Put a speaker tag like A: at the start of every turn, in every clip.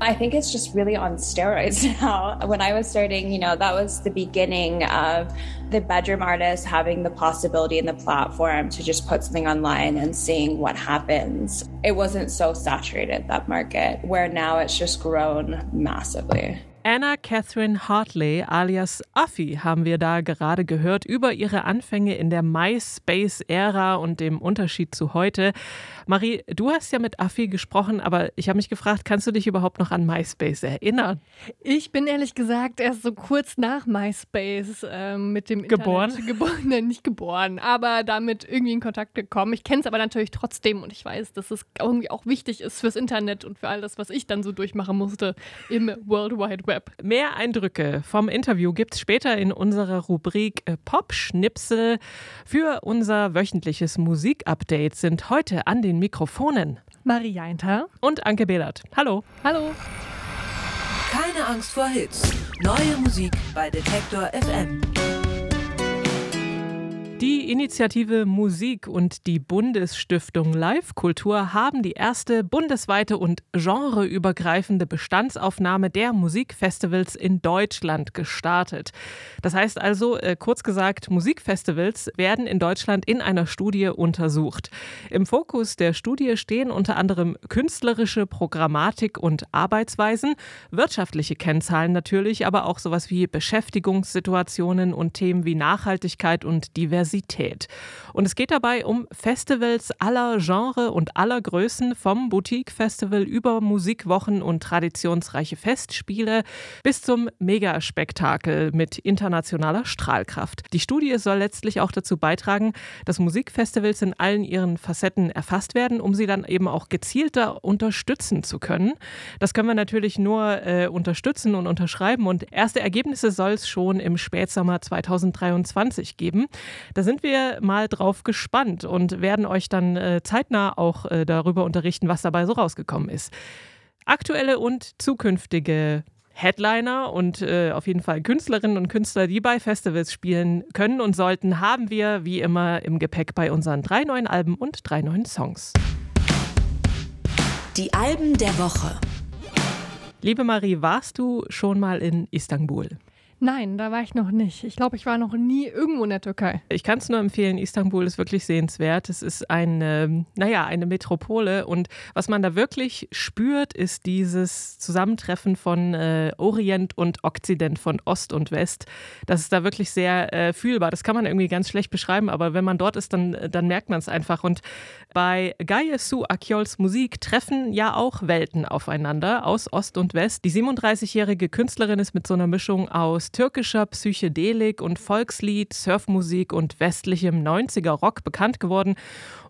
A: I think it's just really on steroids now. When I was starting, you know, that was the beginning of the bedroom artist having the possibility and the platform to just put something online and seeing what happens. It wasn't so saturated, that market, where now it's just grown massively.
B: Anna Catherine Hartley alias Affi haben wir da gerade gehört über ihre Anfänge in der MySpace-Ära und dem Unterschied zu heute. Marie, du hast ja mit Affi gesprochen, aber ich habe mich gefragt, kannst du dich überhaupt noch an MySpace erinnern?
C: Ich bin ehrlich gesagt erst so kurz nach MySpace ähm, mit dem
B: geboren?
C: Internet geboren, nein, nicht geboren, aber damit irgendwie in Kontakt gekommen. Ich kenne es aber natürlich trotzdem und ich weiß, dass es irgendwie auch wichtig ist fürs Internet und für all das, was ich dann so durchmachen musste im World Wide Web.
B: Web. Mehr Eindrücke vom Interview gibt es später in unserer Rubrik äh, Pop-Schnipsel. Für unser wöchentliches Musikupdate sind heute an den Mikrofonen
C: Marie Jainter
B: und Anke Behlert. Hallo.
C: Hallo.
D: Keine Angst vor Hits. Neue Musik bei Detektor FM.
B: Die Initiative Musik und die Bundesstiftung Live Kultur haben die erste bundesweite und genreübergreifende Bestandsaufnahme der Musikfestivals in Deutschland gestartet. Das heißt also, äh, kurz gesagt, Musikfestivals werden in Deutschland in einer Studie untersucht. Im Fokus der Studie stehen unter anderem künstlerische Programmatik und Arbeitsweisen, wirtschaftliche Kennzahlen natürlich, aber auch sowas wie Beschäftigungssituationen und Themen wie Nachhaltigkeit und Diversität. Diversität. Und es geht dabei um Festivals aller Genre und aller Größen, vom Boutique-Festival über Musikwochen und traditionsreiche Festspiele bis zum Megaspektakel mit internationaler Strahlkraft. Die Studie soll letztlich auch dazu beitragen, dass Musikfestivals in allen ihren Facetten erfasst werden, um sie dann eben auch gezielter unterstützen zu können. Das können wir natürlich nur äh, unterstützen und unterschreiben und erste Ergebnisse soll es schon im Spätsommer 2023 geben. Da sind wir mal drauf gespannt und werden euch dann äh, zeitnah auch äh, darüber unterrichten, was dabei so rausgekommen ist. Aktuelle und zukünftige Headliner und äh, auf jeden Fall Künstlerinnen und Künstler, die bei Festivals spielen können und sollten, haben wir wie immer im Gepäck bei unseren drei neuen Alben und drei neuen Songs.
D: Die Alben der Woche.
B: Liebe Marie, warst du schon mal in Istanbul?
C: Nein, da war ich noch nicht. Ich glaube, ich war noch nie irgendwo in der Türkei.
B: Ich kann es nur empfehlen, Istanbul ist wirklich sehenswert. Es ist eine, naja, eine Metropole und was man da wirklich spürt, ist dieses Zusammentreffen von äh, Orient und Okzident, von Ost und West. Das ist da wirklich sehr äh, fühlbar. Das kann man irgendwie ganz schlecht beschreiben, aber wenn man dort ist, dann, dann merkt man es einfach. Und bei Gaye Su Akyols Musik treffen ja auch Welten aufeinander aus Ost und West. Die 37-jährige Künstlerin ist mit so einer Mischung aus aus türkischer Psychedelik und Volkslied, Surfmusik und westlichem 90er Rock bekannt geworden.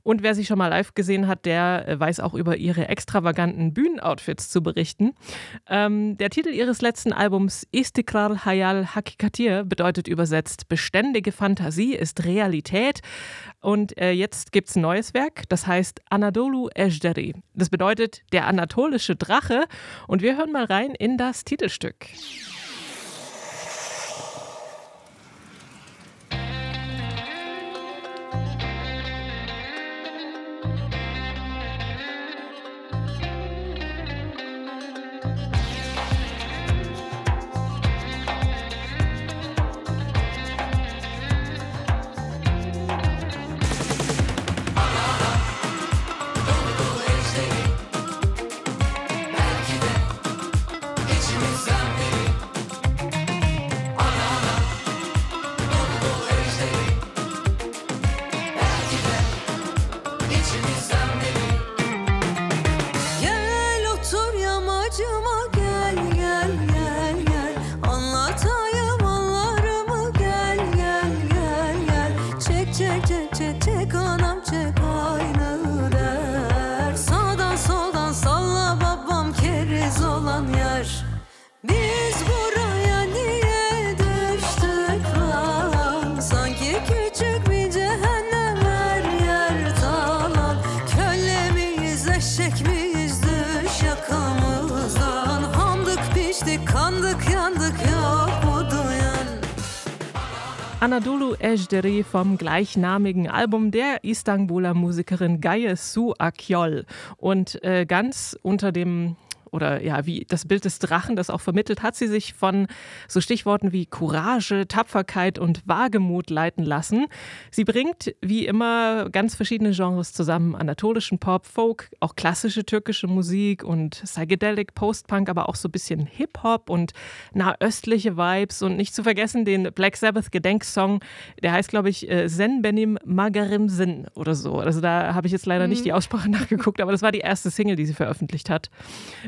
B: Und wer sie schon mal live gesehen hat, der äh, weiß auch über ihre extravaganten Bühnenoutfits zu berichten. Ähm, der Titel ihres letzten Albums Istikral Hayal Hakikatir bedeutet übersetzt beständige Fantasie ist Realität. Und äh, jetzt es ein neues Werk, das heißt Anadolu Ejderi. Das bedeutet der anatolische Drache. Und wir hören mal rein in das Titelstück. eşek miyiz düş Hamdık piştik kandık yandık yok mu Anadolu Ejderi vom gleichnamigen Album der Istanbuler Musikerin Gaye Su Akyol. Und äh, ganz unter dem oder ja, wie das Bild des Drachen das auch vermittelt, hat sie sich von so Stichworten wie Courage, Tapferkeit und Wagemut leiten lassen. Sie bringt wie immer ganz verschiedene Genres zusammen: anatolischen Pop, Folk, auch klassische türkische Musik und Psychedelic, Post-Punk, aber auch so ein bisschen Hip-Hop und nahöstliche Vibes und nicht zu vergessen den Black Sabbath Gedenksong, der heißt glaube ich äh, Zen Benim Magarim Sin oder so. Also da habe ich jetzt leider mhm. nicht die Aussprache nachgeguckt, aber das war die erste Single, die sie veröffentlicht hat.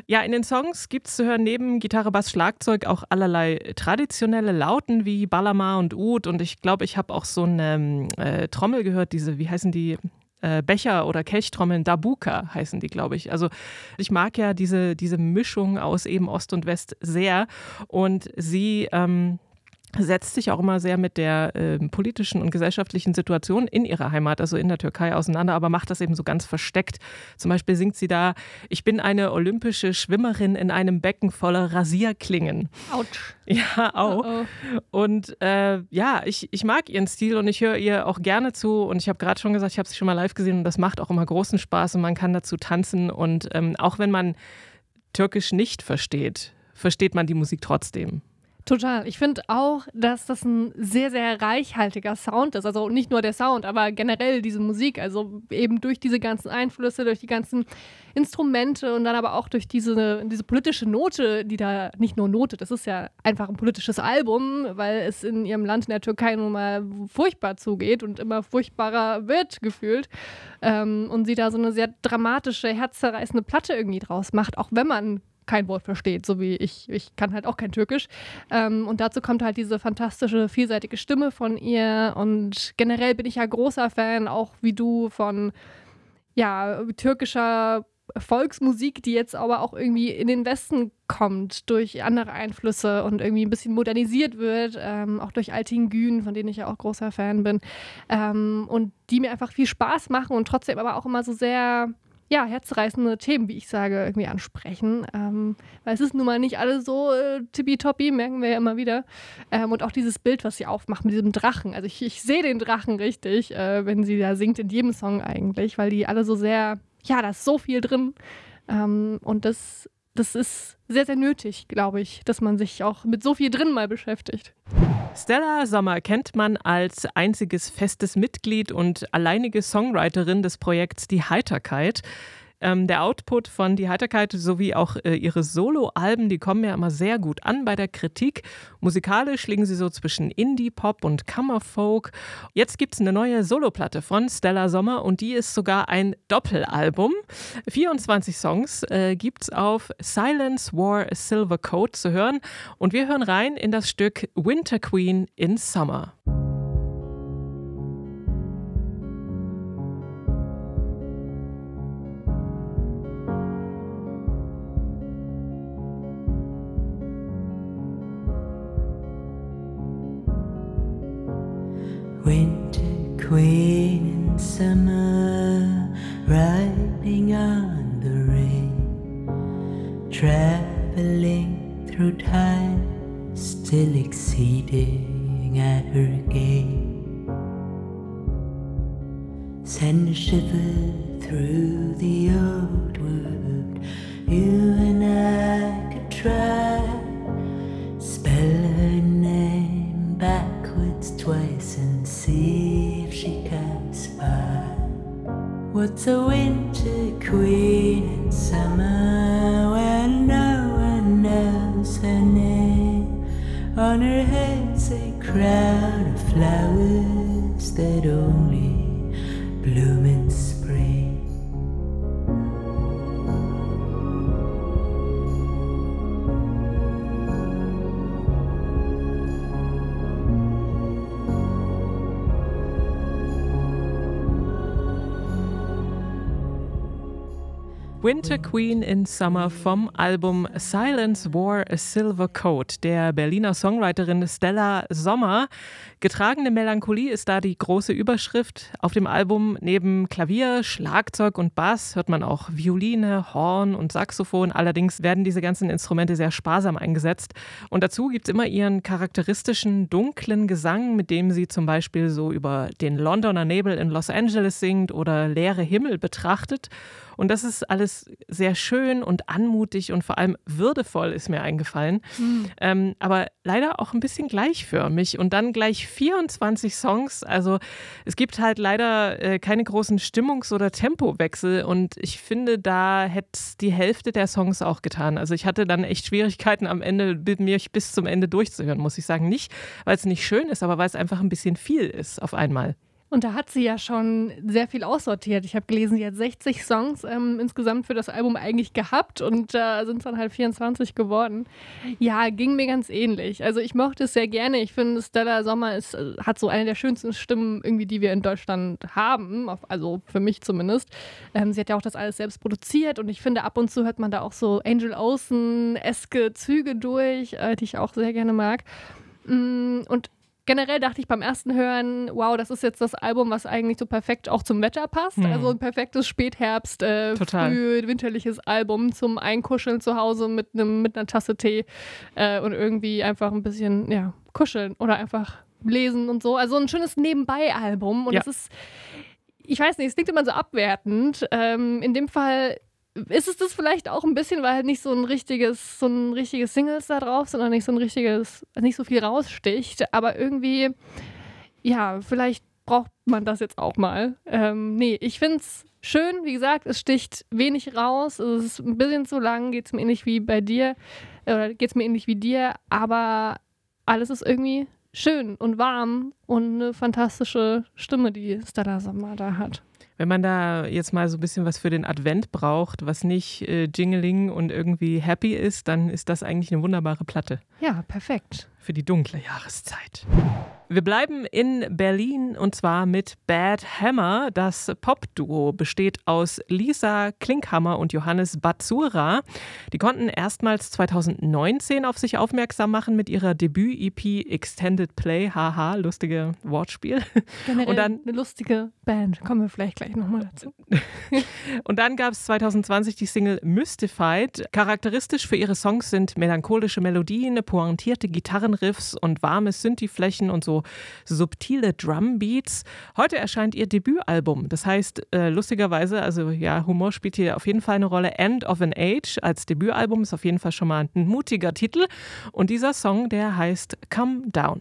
B: Ja, in den Songs gibt es zu hören neben Gitarre, Bass, Schlagzeug auch allerlei traditionelle Lauten wie Balama und Ud. Und ich glaube, ich habe auch so eine äh, Trommel gehört, diese, wie heißen die? Äh, Becher oder Kelchtrommeln, Dabuka heißen die, glaube ich. Also ich mag ja diese, diese Mischung aus eben Ost und West sehr. Und sie ähm, setzt sich auch immer sehr mit der äh, politischen und gesellschaftlichen Situation in ihrer Heimat, also in der Türkei, auseinander, aber macht das eben so ganz versteckt. Zum Beispiel singt sie da, ich bin eine olympische Schwimmerin in einem Becken voller Rasierklingen.
C: Autsch.
B: Ja, auch. Oh oh. Und äh, ja, ich, ich mag ihren Stil und ich höre ihr auch gerne zu. Und ich habe gerade schon gesagt, ich habe sie schon mal live gesehen und das macht auch immer großen Spaß und man kann dazu tanzen. Und ähm, auch wenn man Türkisch nicht versteht, versteht man die Musik trotzdem.
C: Total. Ich finde auch, dass das ein sehr, sehr reichhaltiger Sound ist. Also nicht nur der Sound, aber generell diese Musik. Also eben durch diese ganzen Einflüsse, durch die ganzen Instrumente und dann aber auch durch diese, diese politische Note, die da nicht nur Note, das ist ja einfach ein politisches Album, weil es in ihrem Land in der Türkei nun mal furchtbar zugeht und immer furchtbarer wird gefühlt. Ähm, und sie da so eine sehr dramatische, herzzerreißende Platte irgendwie draus macht, auch wenn man kein Wort versteht, so wie ich. Ich kann halt auch kein Türkisch. Ähm, und dazu kommt halt diese fantastische, vielseitige Stimme von ihr. Und generell bin ich ja großer Fan, auch wie du, von ja, türkischer Volksmusik, die jetzt aber auch irgendwie in den Westen kommt durch andere Einflüsse und irgendwie ein bisschen modernisiert wird, ähm, auch durch Altingün, von denen ich ja auch großer Fan bin. Ähm, und die mir einfach viel Spaß machen und trotzdem aber auch immer so sehr ja, herzreißende Themen, wie ich sage, irgendwie ansprechen. Ähm, weil es ist nun mal nicht alles so äh, tippitoppi, merken wir ja immer wieder. Ähm, und auch dieses Bild, was sie aufmacht mit diesem Drachen. Also ich, ich sehe den Drachen richtig, äh, wenn sie da singt, in jedem Song eigentlich, weil die alle so sehr, ja, da ist so viel drin. Ähm, und das, das ist sehr, sehr nötig, glaube ich, dass man sich auch mit so viel drin mal beschäftigt.
B: Stella Sommer kennt man als einziges festes Mitglied und alleinige Songwriterin des Projekts Die Heiterkeit. Ähm, der Output von Die Heiterkeit sowie auch äh, ihre Soloalben, die kommen ja immer sehr gut an bei der Kritik. Musikalisch liegen sie so zwischen Indie-Pop und Kammerfolk. Jetzt gibt es eine neue Soloplatte von Stella Sommer und die ist sogar ein Doppelalbum. 24 Songs äh, gibt es auf Silence War Silver Coat zu hören und wir hören rein in das Stück Winter Queen in Summer. Queen in summer, riding on the rain, traveling through time, still exceeding at her gate. Send a shiver through the old world, you and I could try. What's a winter queen in summer when no one knows her name? On her head's a crown of flowers that only Winter Queen in Summer vom Album Silence Wore a Silver Coat der Berliner Songwriterin Stella Sommer. Getragene Melancholie ist da die große Überschrift. Auf dem Album neben Klavier, Schlagzeug und Bass hört man auch Violine, Horn und Saxophon. Allerdings werden diese ganzen Instrumente sehr sparsam eingesetzt. Und dazu gibt es immer ihren charakteristischen dunklen Gesang, mit dem sie zum Beispiel so über den Londoner Nebel in Los Angeles singt oder leere Himmel betrachtet. Und das ist alles sehr schön und anmutig und vor allem würdevoll, ist mir eingefallen. Mhm. Ähm, aber leider auch ein bisschen gleichförmig und dann gleich 24 Songs. Also es gibt halt leider äh, keine großen Stimmungs- oder Tempowechsel und ich finde, da hätte die Hälfte der Songs auch getan. Also ich hatte dann echt Schwierigkeiten am Ende, mich bis zum Ende durchzuhören, muss ich sagen. Nicht, weil es nicht schön ist, aber weil es einfach ein bisschen viel ist auf einmal.
C: Und da hat sie ja schon sehr viel aussortiert. Ich habe gelesen, sie hat 60 Songs ähm, insgesamt für das Album eigentlich gehabt und äh, sind es dann halt 24 geworden. Ja, ging mir ganz ähnlich. Also ich mochte es sehr gerne. Ich finde, Stella Sommer ist, äh, hat so eine der schönsten Stimmen irgendwie, die wir in Deutschland haben. also für mich zumindest. Ähm, sie hat ja auch das alles selbst produziert und ich finde, ab und zu hört man da auch so Angel Olsen-eske Züge durch, äh, die ich auch sehr gerne mag. Mm, und generell dachte ich beim ersten Hören, wow, das ist jetzt das Album, was eigentlich so perfekt auch zum Wetter passt. Mhm. Also ein perfektes Spätherbst, äh, früh winterliches Album zum Einkuscheln zu Hause mit einem mit einer Tasse Tee äh, und irgendwie einfach ein bisschen ja kuscheln oder einfach lesen und so. Also ein schönes Nebenbei-Album und es ja. ist ich weiß nicht, es klingt immer so abwertend. Ähm, in dem Fall ist es das vielleicht auch ein bisschen, weil halt nicht so ein richtiges, so ein richtiges Singles da drauf sind oder nicht so ein richtiges, nicht so viel raussticht, aber irgendwie, ja, vielleicht braucht man das jetzt auch mal. Ähm, nee, ich finde es schön, wie gesagt, es sticht wenig raus, es ist ein bisschen zu lang, geht es mir ähnlich wie bei dir, oder geht es mir ähnlich wie dir, aber alles ist irgendwie schön und warm und eine fantastische Stimme, die Stella Sommer da hat.
B: Wenn man da jetzt mal so ein bisschen was für den Advent braucht, was nicht äh, Jingling und irgendwie happy ist, dann ist das eigentlich eine wunderbare Platte.
C: Ja, perfekt.
B: Für die dunkle Jahreszeit. Wir bleiben in Berlin und zwar mit Bad Hammer. Das Popduo besteht aus Lisa Klinkhammer und Johannes Batsura. Die konnten erstmals 2019 auf sich aufmerksam machen mit ihrer Debüt-EP Extended Play. Haha, lustige Wortspiel.
C: Generell und dann eine lustige Band. Kommen wir vielleicht gleich nochmal dazu.
B: und dann gab es 2020 die Single Mystified. Charakteristisch für ihre Songs sind melancholische Melodien, pointierte Gitarrenriffs und warme Synthi-Flächen und so subtile Drumbeats. Heute erscheint ihr Debütalbum. Das heißt, äh, lustigerweise, also ja, Humor spielt hier auf jeden Fall eine Rolle. End of an Age als Debütalbum ist auf jeden Fall schon mal ein mutiger Titel. Und dieser Song, der heißt Come Down.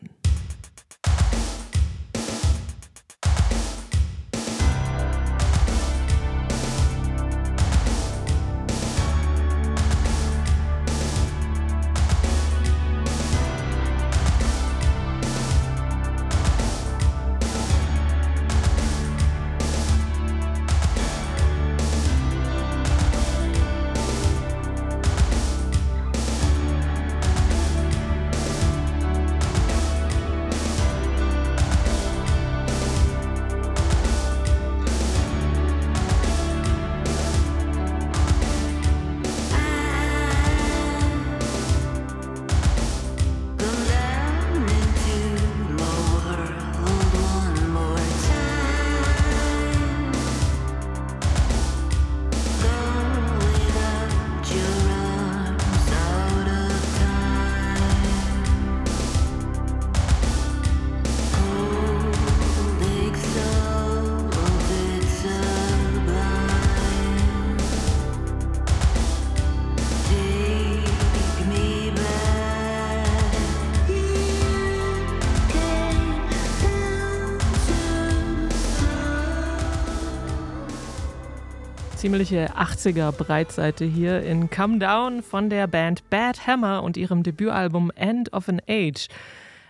B: Ziemliche 80er Breitseite hier in Come Down von der Band Bad Hammer und ihrem Debütalbum End of an Age.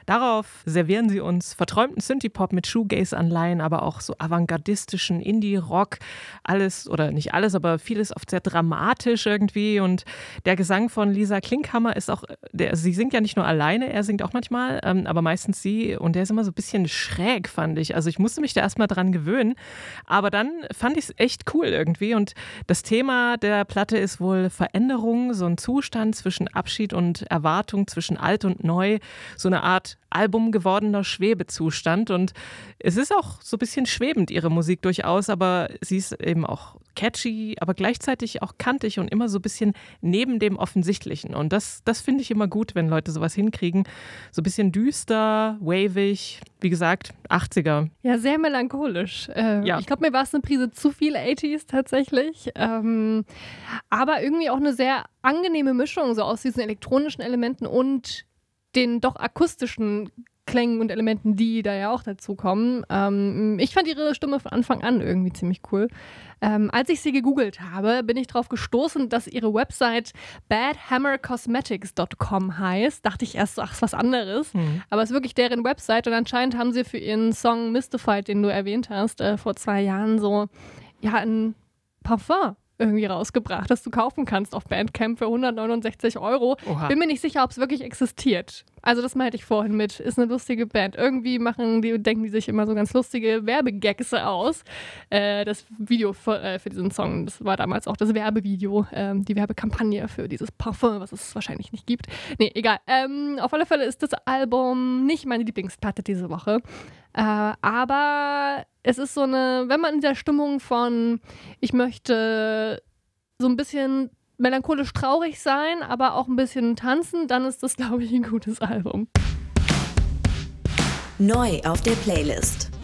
B: Darauf servieren sie uns verträumten Synthie-Pop mit Shoegaze-Anleihen, aber auch so avantgardistischen Indie-Rock. Alles, oder nicht alles, aber vieles oft sehr dramatisch irgendwie. Und der Gesang von Lisa Klinkhammer ist auch, der, sie singt ja nicht nur alleine, er singt auch manchmal, ähm, aber meistens sie. Und der ist immer so ein bisschen schräg, fand ich. Also ich musste mich da erstmal dran gewöhnen. Aber dann fand ich es echt cool irgendwie. Und das Thema der Platte ist wohl Veränderung, so ein Zustand zwischen Abschied und Erwartung, zwischen alt und neu, so eine Art Album gewordener Schwebezustand. Und es ist auch so ein bisschen schwebend, ihre Musik durchaus, aber sie ist eben auch catchy, aber gleichzeitig auch kantig und immer so ein bisschen neben dem Offensichtlichen. Und das, das finde ich immer gut, wenn Leute sowas hinkriegen. So ein bisschen düster, wavig, wie gesagt, 80er.
C: Ja, sehr melancholisch. Äh, ja. Ich glaube, mir war es eine Prise zu viel 80s tatsächlich. Ähm, aber irgendwie auch eine sehr angenehme Mischung so aus diesen elektronischen Elementen und den doch akustischen Klängen und Elementen, die da ja auch dazu kommen. Ähm, ich fand ihre Stimme von Anfang an irgendwie ziemlich cool. Ähm, als ich sie gegoogelt habe, bin ich darauf gestoßen, dass ihre Website badhammercosmetics.com heißt. Dachte ich erst ach, ist was anderes. Mhm. Aber es ist wirklich deren Website und anscheinend haben sie für ihren Song Mystified, den du erwähnt hast, äh, vor zwei Jahren so, ja, ein Parfum irgendwie rausgebracht, das du kaufen kannst auf Bandcamp für 169 Euro. Oha. Bin mir nicht sicher, ob es wirklich existiert. Also das meinte ich vorhin mit, ist eine lustige Band. Irgendwie machen die, denken die sich immer so ganz lustige Werbegags aus. Äh, das Video für, äh, für, diesen Song, das war damals auch das Werbevideo, äh, die Werbekampagne für dieses Parfum, was es wahrscheinlich nicht gibt. Nee, egal. Ähm, auf alle Fälle ist das Album nicht meine Lieblingsplatte diese Woche. Äh, aber es ist so eine, wenn man in der Stimmung von, ich möchte so ein bisschen melancholisch traurig sein, aber auch ein bisschen tanzen, dann ist das, glaube ich, ein gutes Album.
D: Neu auf der Playlist.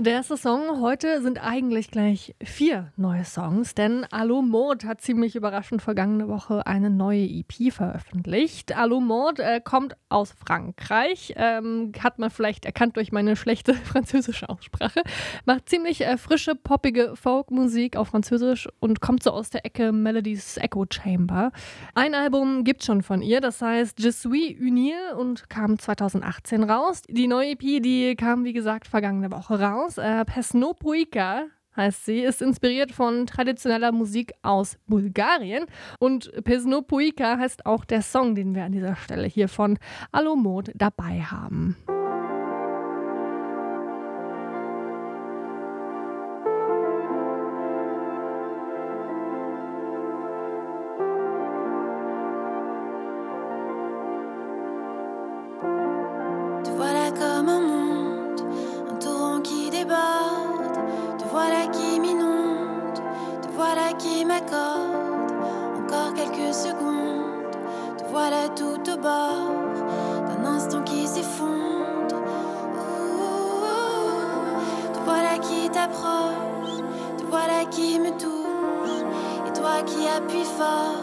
C: Der erste Song heute sind eigentlich gleich vier neue Songs, denn Allo Mode hat ziemlich überraschend vergangene Woche eine neue EP veröffentlicht. Allo Mode äh, kommt aus Frankreich, ähm, hat man vielleicht erkannt durch meine schlechte französische Aussprache, macht ziemlich äh, frische, poppige Folkmusik auf Französisch und kommt so aus der Ecke Melodies Echo Chamber. Ein Album gibt schon von ihr, das heißt Je suis unir und kam 2018 raus. Die neue EP, die kam wie gesagt vergangene Woche raus. Songs. Äh, Pesnopoika heißt sie, ist inspiriert von traditioneller Musik aus Bulgarien. Und Pesnopoika heißt auch der Song, den wir an dieser Stelle hier von Alomod dabei haben.
E: D'un instant qui s'effondre. Te voilà qui t'approche, te voilà qui me touche. Et toi qui appuies fort,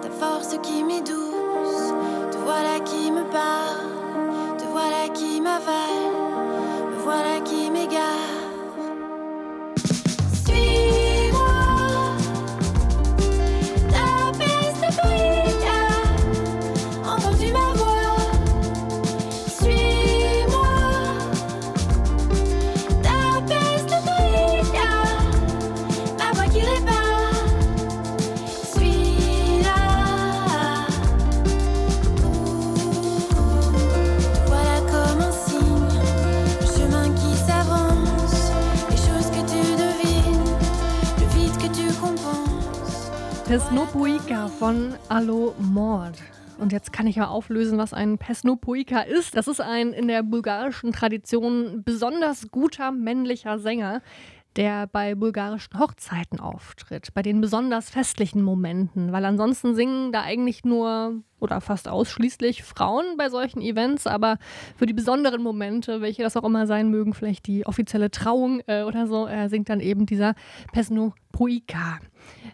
E: ta force qui m'est. Te voilà qui me parle, te voilà qui m'avale, me voilà qui m'égare.
C: Von Allo Mord. Und jetzt kann ich ja auflösen, was ein Pesnopoika ist. Das ist ein in der bulgarischen Tradition besonders guter männlicher Sänger, der bei bulgarischen Hochzeiten auftritt, bei den besonders festlichen Momenten, weil ansonsten singen da eigentlich nur oder fast ausschließlich Frauen bei solchen Events, aber für die besonderen Momente, welche das auch immer sein mögen, vielleicht die offizielle Trauung äh, oder so, äh, singt dann eben dieser Pesnopoika.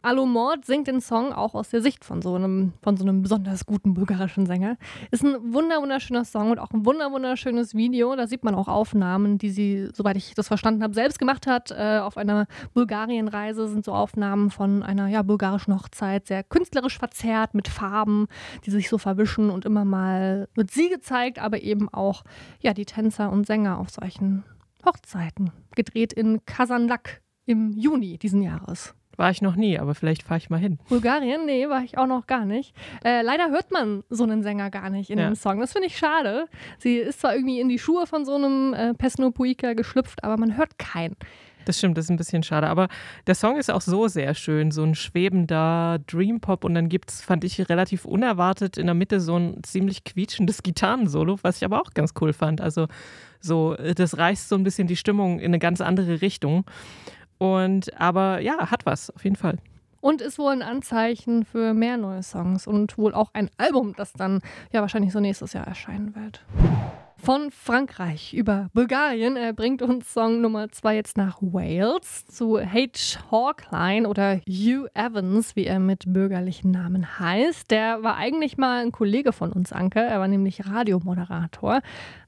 C: Alo Mord singt den Song auch aus der Sicht von so einem, von so einem besonders guten bulgarischen Sänger. Ist ein wunder wunderschöner Song und auch ein wunder wunderschönes Video. Da sieht man auch Aufnahmen, die sie, soweit ich das verstanden habe, selbst gemacht hat. Äh, auf einer Bulgarienreise sind so Aufnahmen von einer ja, bulgarischen Hochzeit, sehr künstlerisch verzerrt mit Farben. Diese sich so verwischen und immer mal wird sie gezeigt, aber eben auch ja, die Tänzer und Sänger auf solchen Hochzeiten. Gedreht in Kazanlak im Juni diesen Jahres.
B: War ich noch nie, aber vielleicht fahre ich mal hin.
C: Bulgarien? Nee, war ich auch noch gar nicht. Äh, leider hört man so einen Sänger gar nicht in
B: Ja.
C: dem Song. Das finde ich schade. Sie ist zwar irgendwie in die Schuhe von so einem äh, Pesnopuika geschlüpft, aber man hört keinen.
B: Das stimmt, das ist ein bisschen schade. Aber der Song ist auch so sehr schön, so ein schwebender Dream-Pop. Und dann gibt es, fand ich relativ unerwartet, in der Mitte so ein ziemlich quietschendes Gitarrensolo, was ich aber auch ganz cool fand. Also so, äh, das reißt so ein bisschen die Stimmung in eine ganz andere Richtung. Und aber ja, hat was, auf jeden Fall.
C: Und ist wohl ein Anzeichen für mehr neue Songs und wohl auch ein Album, das dann ja wahrscheinlich so nächstes Jahr erscheinen wird. Von Frankreich über Bulgarien er bringt uns Song Nummer zwei jetzt nach Wales zu H. Hawkline oder Hugh Evans, wie er mit bürgerlichen Namen heißt. Der war eigentlich mal ein Kollege von uns, Anke. Er war nämlich Radiomoderator.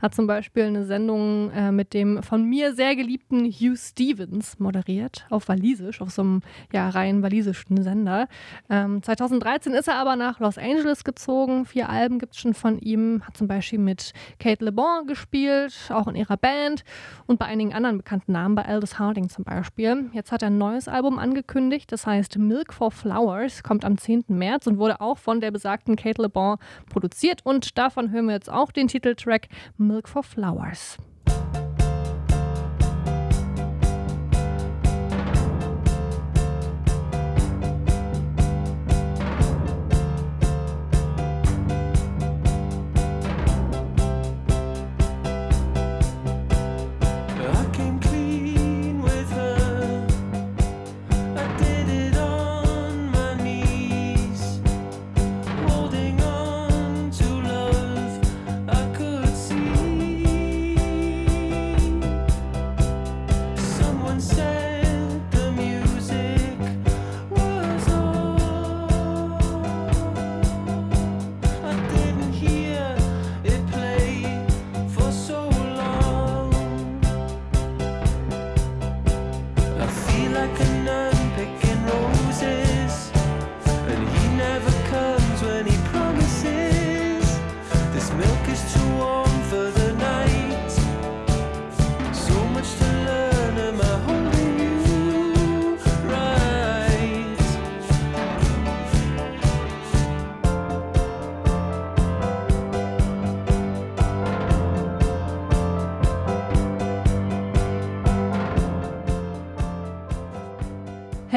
C: Hat zum Beispiel eine Sendung äh, mit dem von mir sehr geliebten Hugh Stevens moderiert, auf Walisisch, auf so einem ja, rein walisischen Sender. Ähm, 2013 ist er aber nach Los Angeles gezogen. Vier Alben gibt es schon von ihm. Hat zum Beispiel mit Kate Le Bon gespielt, auch in ihrer Band und bei einigen anderen bekannten Namen, bei Aldous Harding zum Beispiel. Jetzt hat er ein neues Album angekündigt, das heißt Milk for Flowers, kommt am 10. März und wurde auch von der besagten Kate Le Bon produziert und davon hören wir jetzt auch den Titeltrack Milk for Flowers.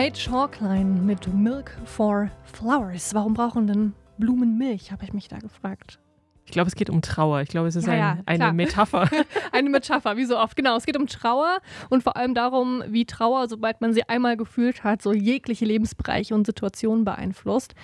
C: H. Hawkline mit Milk for Flowers. Warum brauchen denn Blumen Milch, habe ich mich da gefragt.
B: Ich glaube, es geht um Trauer. Ich glaube, es ist
C: Ja,
B: ein,
C: ja,
B: eine. Metapher.
C: Eine Metapher, wie so oft. Genau, es geht um Trauer und vor allem darum, wie Trauer, sobald man sie einmal gefühlt hat, so jegliche Lebensbereiche und Situationen beeinflusst.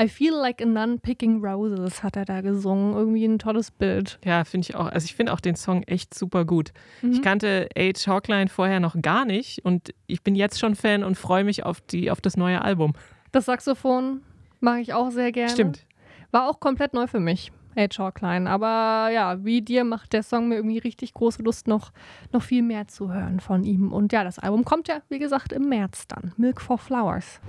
C: I feel like a nun picking roses, hat er da gesungen. Irgendwie ein tolles Bild.
B: Ja, finde ich auch. Also ich finde auch den Song echt super gut.
C: Mhm.
B: Ich kannte Age Hawkline vorher noch gar nicht und ich bin jetzt schon Fan und freue mich auf, die, auf das neue Album.
C: Das Saxophon mag ich auch sehr gerne.
B: Stimmt.
C: War auch komplett neu für mich. Age Hawkline. Aber ja, wie dir macht der Song mir irgendwie richtig große Lust, noch, noch viel mehr zu hören von ihm. Und ja, das Album kommt ja, wie gesagt, im März dann. Milk for Flowers.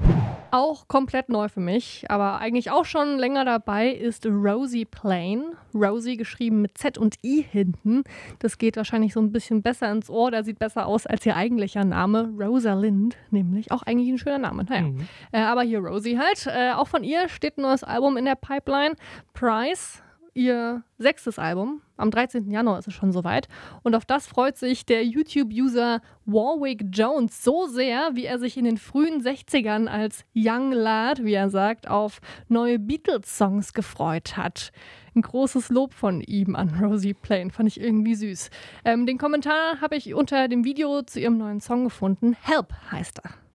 C: Auch komplett neu für mich, aber eigentlich auch schon länger dabei ist Rosie Plain. Rosie geschrieben mit Z und I hinten. Das geht wahrscheinlich so ein bisschen besser ins Ohr. Der sieht besser aus als ihr eigentlicher Name. Rosalind, nämlich. Auch eigentlich ein schöner Name. Naja.
B: Mhm.
C: Äh, aber hier Rosie halt. Äh, auch von ihr steht ein neues Album in der Pipeline. Price, ihr sechstes Album. Am 13. Januar ist es schon soweit. Und auf das freut sich der YouTube-User Warwick Jones so sehr, wie er sich in den frühen 60ern als Young Lad, wie er sagt, auf neue Beatles-Songs gefreut hat. Ein großes Lob von ihm an Rosie Plain. Fand ich irgendwie süß. Ähm, den Kommentar habe ich unter dem Video zu ihrem neuen Song gefunden. Help heißt er.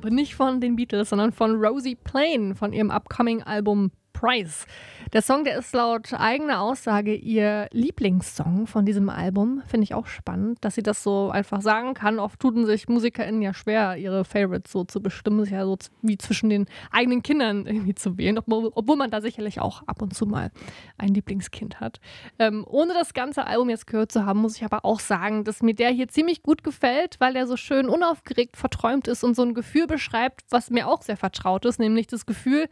E: Help,
C: nicht von den Beatles, sondern von Rosie Plain von ihrem upcoming Album Price. Der Song, der ist laut eigener Aussage ihr Lieblingssong von diesem Album. Finde ich auch spannend, dass sie das so einfach sagen kann. Oft tun sich MusikerInnen ja schwer, ihre Favorites so zu bestimmen. Ist ja so wie zwischen den eigenen Kindern irgendwie zu wählen, obwohl, man da sicherlich auch ab und zu mal ein Lieblingskind hat. Ähm, ohne das ganze Album jetzt gehört zu haben, muss ich aber auch sagen, dass mir der hier ziemlich gut gefällt, weil der so schön unaufgeregt verträumt ist und so ein Gefühl beschreibt, was mir auch sehr vertraut ist, nämlich das Gefühl,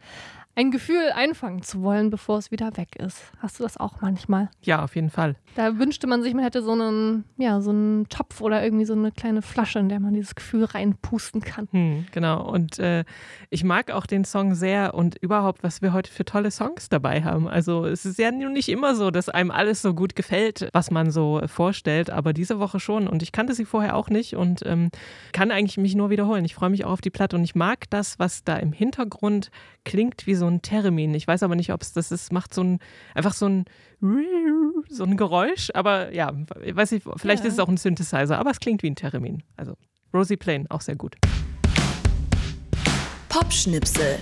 C: ein Gefühl einfangen zu wollen, bevor es wieder weg ist. Hast du das auch manchmal?
B: Ja, auf jeden Fall.
C: Da wünschte man sich, man hätte so einen, ja, so einen Topf oder irgendwie so eine kleine Flasche, in der man dieses Gefühl reinpusten kann.
B: Hm, genau. Und äh, ich mag auch den Song sehr und überhaupt, was wir heute für tolle Songs dabei haben. Also es ist ja nun nicht immer so, dass einem alles so gut gefällt, was man so vorstellt, aber diese Woche schon. Und ich kannte sie vorher auch nicht und ähm, kann eigentlich mich nur wiederholen. Ich freue mich auch auf die Platte und ich mag das, was da im Hintergrund klingt wie so ein Theremin. Ich weiß aber nicht, ob es das ist, macht so ein, einfach so ein so ein Geräusch, aber ja, ich weiß nicht, vielleicht
C: Ja.
B: ist es auch ein Synthesizer, aber es klingt wie ein Theremin. Also Rosie Plain, auch sehr gut.
D: Popschnipsel.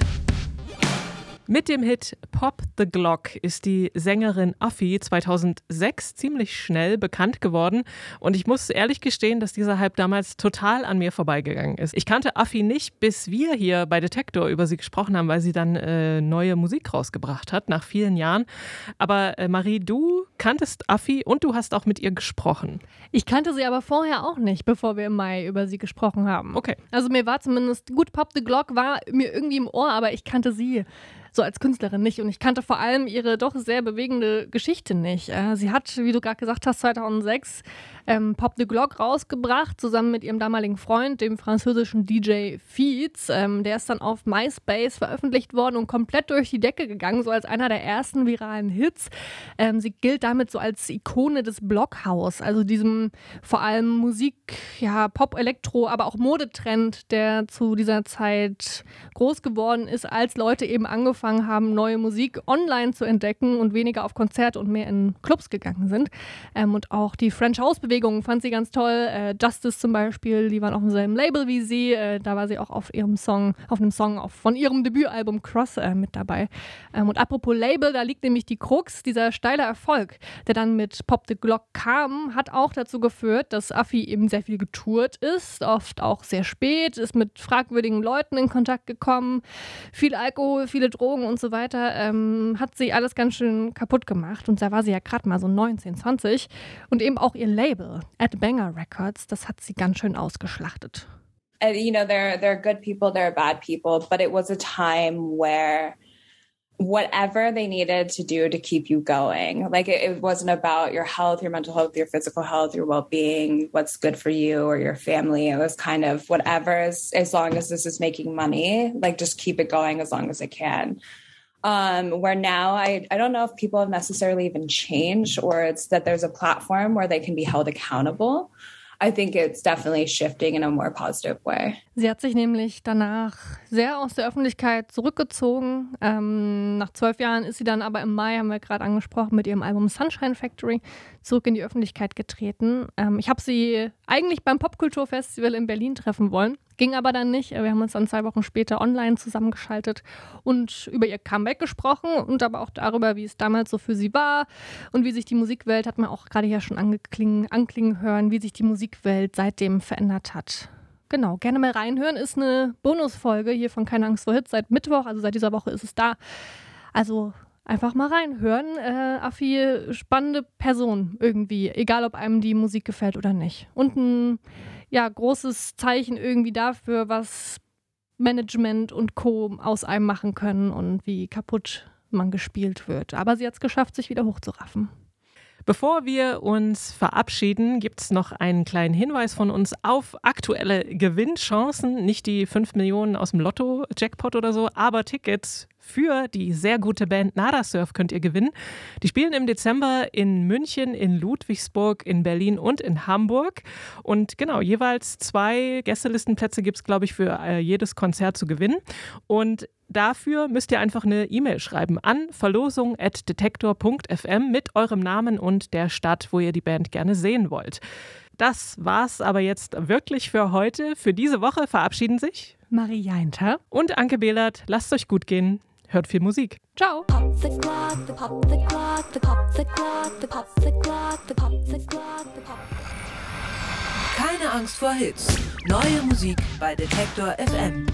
B: Mit dem Hit Pop the Glock ist die Sängerin Affi 2006 ziemlich schnell bekannt geworden und ich muss ehrlich gestehen, dass dieser Hype damals total an mir vorbeigegangen ist. Ich kannte Affi nicht, bis wir hier bei Detektor über sie gesprochen haben, weil sie dann äh, neue Musik rausgebracht hat nach vielen Jahren. Aber äh, Marie, du kanntest Affi und du hast auch mit ihr gesprochen.
C: Ich kannte sie aber vorher auch nicht, bevor wir im Mai über sie gesprochen haben.
B: Okay.
C: Also mir war zumindest, gut, Pop the Glock war mir irgendwie im Ohr, aber ich kannte sie so als Künstlerin nicht. Und ich kannte vor allem ihre doch sehr bewegende Geschichte nicht. Sie hat, wie du gerade gesagt hast, 2006 ähm, Pop the Glock rausgebracht, zusammen mit ihrem damaligen Freund, dem französischen DJ Feeds. Ähm, der ist dann auf MySpace veröffentlicht worden und komplett durch die Decke gegangen, so als einer der ersten viralen Hits. Ähm, sie gilt damit so als Ikone des Blockhaus, also diesem vor allem Musik, ja, Pop, Elektro, aber auch Modetrend, der zu dieser Zeit groß geworden ist, als Leute eben angefangen haben, neue Musik online zu entdecken und weniger auf Konzerte und mehr in Clubs gegangen sind. Ähm, und auch die French House Bewegung fand sie ganz toll. Äh, Justice zum Beispiel, die waren auf demselben Label wie sie. Äh, da war sie auch auf ihrem Song, auf einem Song auf, von ihrem Debütalbum Cross äh, mit dabei. Ähm, und apropos Label, da liegt nämlich die Krux, dieser steile Erfolg, der dann mit Pop the Glock kam, hat auch dazu geführt, dass Affi eben sehr viel getourt ist, oft auch sehr spät, ist mit fragwürdigen Leuten in Kontakt gekommen, viel Alkohol, viele Drogen und so weiter, ähm, hat sie alles ganz schön kaputt gemacht. Und da war sie ja gerade mal so 19, 20. Und eben auch ihr Label, At Banger Records, das hat sie ganz schön ausgeschlachtet.
A: uh, you know there there are good people there are bad people but it was a time where whatever they needed to do to keep you going like it, it wasn't about your health your mental health your physical health your well-being what's good for you or your family it was kind of whatever as, as long as this is making money like just keep it going as long as it can um, where now I, I don't know if people have necessarily even changed or it's that there's a platform where they can be held accountable I think it's definitely shifting in a more positive way.
C: Sie hat sich nämlich danach sehr aus der Öffentlichkeit zurückgezogen. Ähm, nach zwölf Jahren ist sie dann aber im Mai, haben wir gerade angesprochen, mit ihrem Album Sunshine Factory zurück in die Öffentlichkeit getreten. Ähm, ich habe sie eigentlich beim Popkulturfestival in Berlin treffen wollen. Ging aber dann nicht. Wir haben uns dann zwei Wochen später online zusammengeschaltet und über ihr Comeback gesprochen und aber auch darüber, wie es damals so für sie war und wie sich die Musikwelt, hat man auch gerade ja schon angeklingen, anklingen hören, wie sich die Musikwelt seitdem verändert hat. Genau, gerne mal reinhören. Ist eine Bonusfolge hier von Keine Angst vor Hits seit Mittwoch, also seit dieser Woche ist es da. Also einfach mal reinhören. Äh, Affi, spannende Person irgendwie, egal ob einem die Musik gefällt oder nicht. Und ein ja, großes Zeichen irgendwie dafür, was Management und Co. aus einem machen können und wie kaputt man gespielt wird. Aber sie hat es geschafft, sich wieder hochzuraffen.
B: Bevor wir uns verabschieden, gibt es noch einen kleinen Hinweis von uns auf aktuelle Gewinnchancen. Nicht die 5 Millionen aus dem Lotto-Jackpot oder so, aber Tickets für die sehr gute Band Nada Surf könnt ihr gewinnen. Die spielen im Dezember in München, in Ludwigsburg, in Berlin und in Hamburg. Und genau, jeweils zwei Gästelistenplätze gibt es, glaube ich, für äh, jedes Konzert zu gewinnen. Und Dafür müsst ihr einfach eine E-Mail schreiben an verlosung.detektor.fm mit eurem Namen und der Stadt, wo ihr die Band gerne sehen wollt. Das war's aber jetzt wirklich für heute. Für diese Woche verabschieden sich
C: Marie Jainter
B: und Anke Behlert. Lasst euch gut gehen. Hört viel Musik.
C: Ciao.
D: Keine Angst vor Hits. Neue Musik bei Detektor FM.